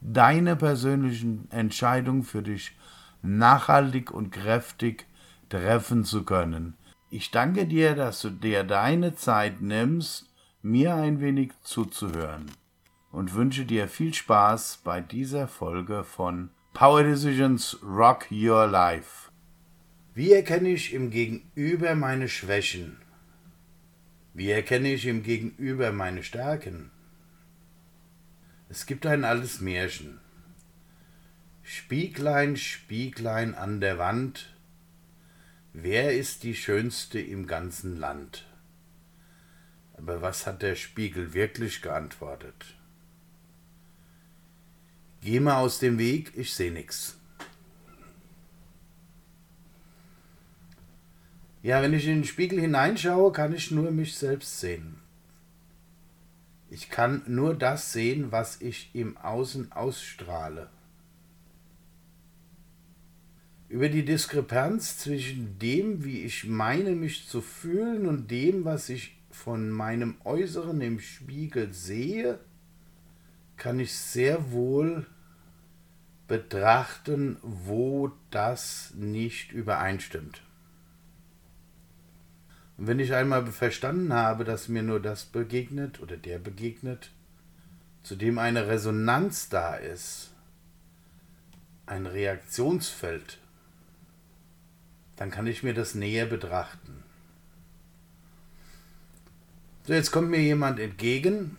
deine persönlichen Entscheidungen für dich nachhaltig und kräftig treffen zu können. Ich danke dir, dass du dir deine Zeit nimmst, mir ein wenig zuzuhören und wünsche dir viel Spaß bei dieser Folge von Power Decisions Rock Your Life. Wie erkenne ich im Gegenüber meine Schwächen? Wie erkenne ich im Gegenüber meine Stärken? Es gibt ein altes Märchen. Spieglein, Spieglein an der Wand, wer ist die Schönste im ganzen Land? Aber was hat der Spiegel wirklich geantwortet? Geh mal aus dem Weg, ich seh nix. Ja, wenn ich in den Spiegel hineinschaue, kann ich nur mich selbst sehen. Ich kann nur das sehen, was ich im Außen ausstrahle. Über die Diskrepanz zwischen dem, wie ich meine, mich zu fühlen und dem, was ich von meinem Äußeren im Spiegel sehe, kann ich sehr wohl betrachten, wo das nicht übereinstimmt. Und wenn ich einmal verstanden habe, dass mir nur das begegnet oder der begegnet, zu dem eine Resonanz da ist, ein Reaktionsfeld, dann kann ich mir das näher betrachten. So, jetzt kommt mir jemand entgegen,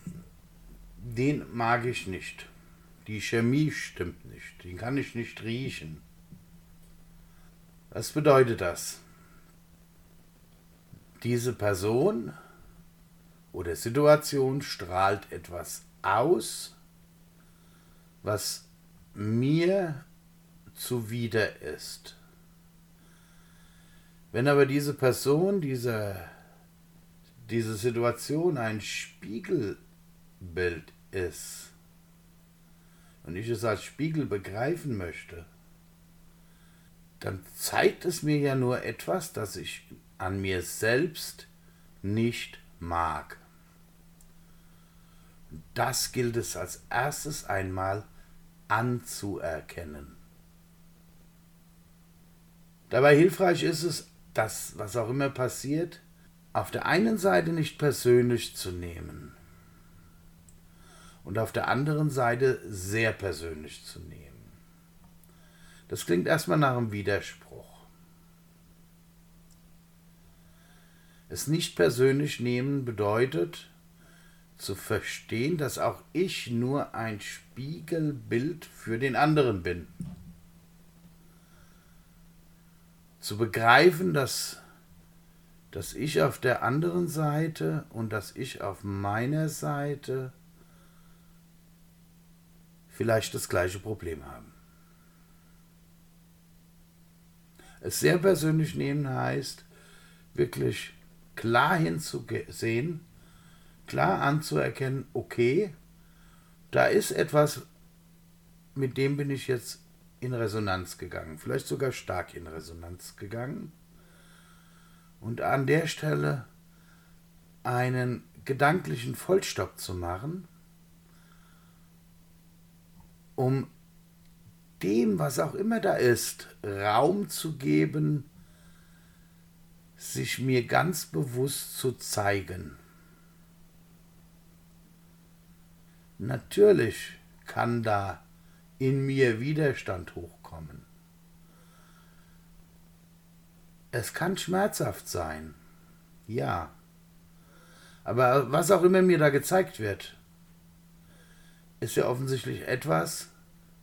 den mag ich nicht. Die Chemie stimmt nicht, den kann ich nicht riechen. Was bedeutet das? Diese Person oder Situation strahlt etwas aus, was mir zuwider ist. Wenn aber diese Person, diese, diese Situation ein Spiegelbild ist und ich es als Spiegel begreifen möchte, dann zeigt es mir ja nur etwas, das ich an mir selbst nicht mag. Das gilt es als erstes einmal anzuerkennen. Dabei hilfreich ist es, das, was auch immer passiert, auf der einen Seite nicht persönlich zu nehmen und auf der anderen Seite sehr persönlich zu nehmen. Das klingt erstmal nach einem Widerspruch. Es nicht persönlich nehmen bedeutet, zu verstehen, dass auch ich nur ein Spiegelbild für den anderen bin. Zu begreifen, dass dass ich auf der anderen Seite und dass ich auf meiner Seite vielleicht das gleiche Problem haben. Es sehr persönlich nehmen heißt, wirklich klar hinzusehen, klar anzuerkennen, okay, da ist etwas, mit dem bin ich jetzt in Resonanz gegangen, vielleicht sogar stark in Resonanz gegangen. Und an der Stelle einen gedanklichen Vollstopp zu machen, um dem, was auch immer da ist, Raum zu geben, sich mir ganz bewusst zu zeigen. Natürlich kann da in mir Widerstand hochkommen. Es kann schmerzhaft sein, ja. Aber was auch immer mir da gezeigt wird, ist ja offensichtlich etwas,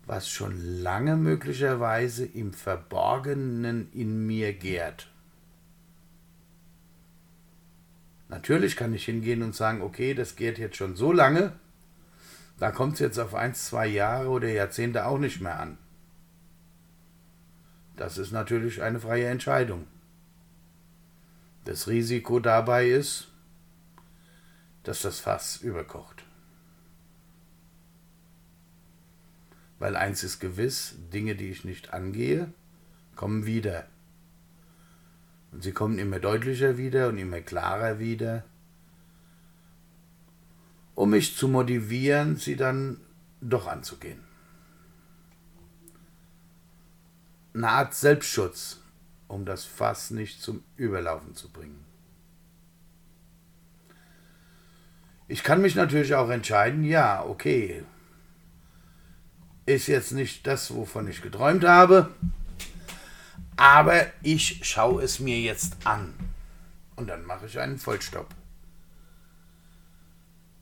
was schon lange möglicherweise im Verborgenen in mir gärt. Natürlich kann ich hingehen und sagen, okay, das geht jetzt schon so lange, da kommt es jetzt auf ein, zwei Jahre oder Jahrzehnte auch nicht mehr an. das ist natürlich eine freie Entscheidung. Das Risiko dabei ist, dass das Fass überkocht. Weil eins ist gewiss, Dinge, die ich nicht angehe, kommen wieder. Und sie kommen immer deutlicher wieder und immer klarer wieder, um mich zu motivieren, sie dann doch anzugehen. Eine Art Selbstschutz, um das Fass nicht zum Überlaufen zu bringen. Ich kann mich natürlich auch entscheiden, ja, okay, ist jetzt nicht das, wovon ich geträumt habe, aber ich schaue es mir jetzt an. Und dann mache ich einen Vollstopp.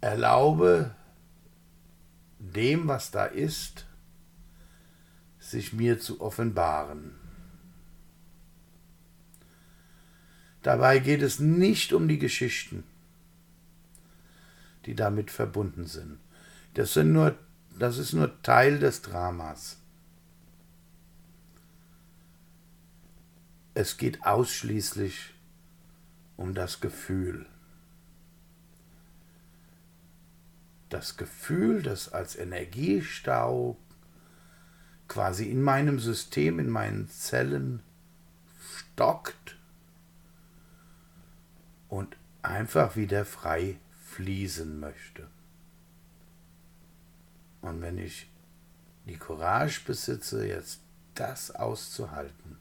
Erlaube dem, was da ist, sich mir zu offenbaren. Dabei geht es nicht um die Geschichten, die damit verbunden sind. Das, sind nur, das ist nur Teil des Dramas. Es geht ausschließlich um das Gefühl. Das Gefühl, das als Energiestau quasi in meinem System, in meinen Zellen stockt und einfach wieder frei fließen möchte. Und wenn ich die Courage besitze, jetzt das auszuhalten,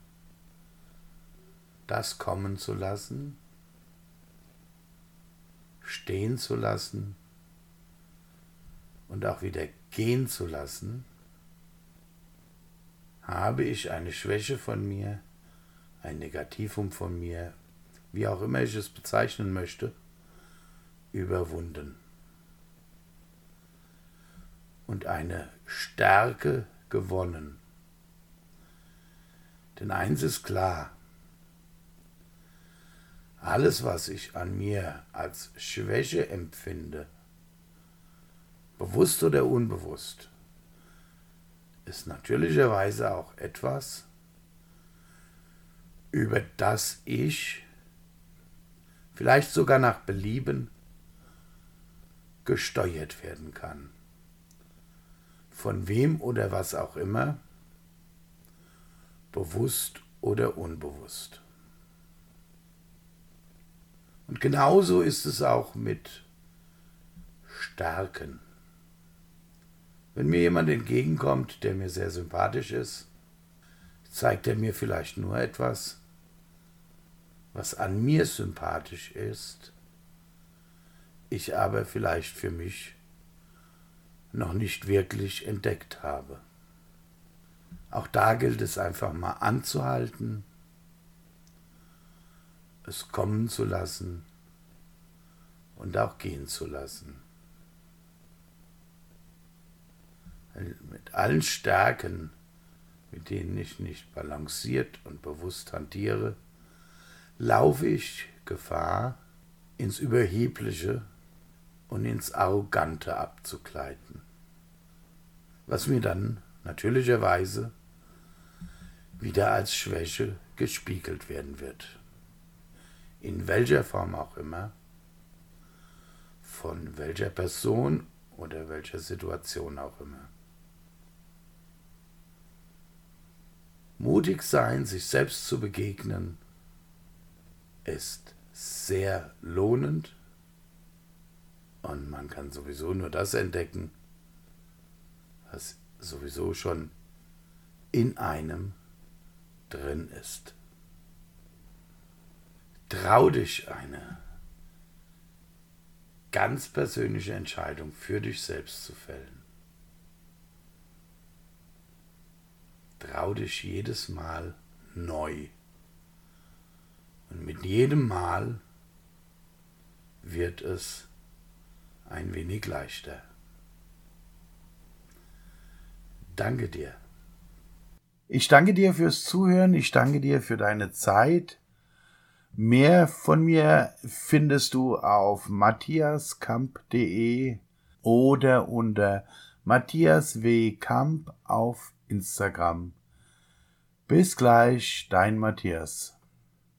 das kommen zu lassen, stehen zu lassen und auch wieder gehen zu lassen, habe ich eine Schwäche von mir, ein Negativum von mir, wie auch immer ich es bezeichnen möchte, überwunden und eine Stärke gewonnen. Denn eins ist klar, alles, was ich an mir als Schwäche empfinde, bewusst oder unbewusst, ist natürlicherweise auch etwas, über das ich vielleicht sogar nach Belieben gesteuert werden kann. Von wem oder was auch immer, bewusst oder unbewusst. Und genauso ist es auch mit Stärken. Wenn mir jemand entgegenkommt, der mir sehr sympathisch ist, zeigt er mir vielleicht nur etwas, was an mir sympathisch ist, ich aber vielleicht für mich noch nicht wirklich entdeckt habe. Auch da gilt es einfach mal anzuhalten es kommen zu lassen und auch gehen zu lassen. Mit allen Stärken, mit denen ich nicht balanciert und bewusst hantiere, laufe ich Gefahr, ins Überhebliche und ins Arrogante abzugleiten, was mir dann natürlicherweise wieder als Schwäche gespiegelt werden wird in welcher Form auch immer, von welcher Person oder welcher Situation auch immer. Mutig sein, sich selbst zu begegnen, ist sehr lohnend und man kann sowieso nur das entdecken, was sowieso schon in einem drin ist. Trau dich eine ganz persönliche Entscheidung für dich selbst zu fällen. Trau dich jedes Mal neu. Und mit jedem Mal wird es ein wenig leichter. Danke dir. Ich danke dir fürs Zuhören, ich danke dir für deine Zeit. Mehr von mir findest du auf matthiaskamp.de oder unter Matthias W. Kamp auf Instagram. Bis gleich, dein Matthias.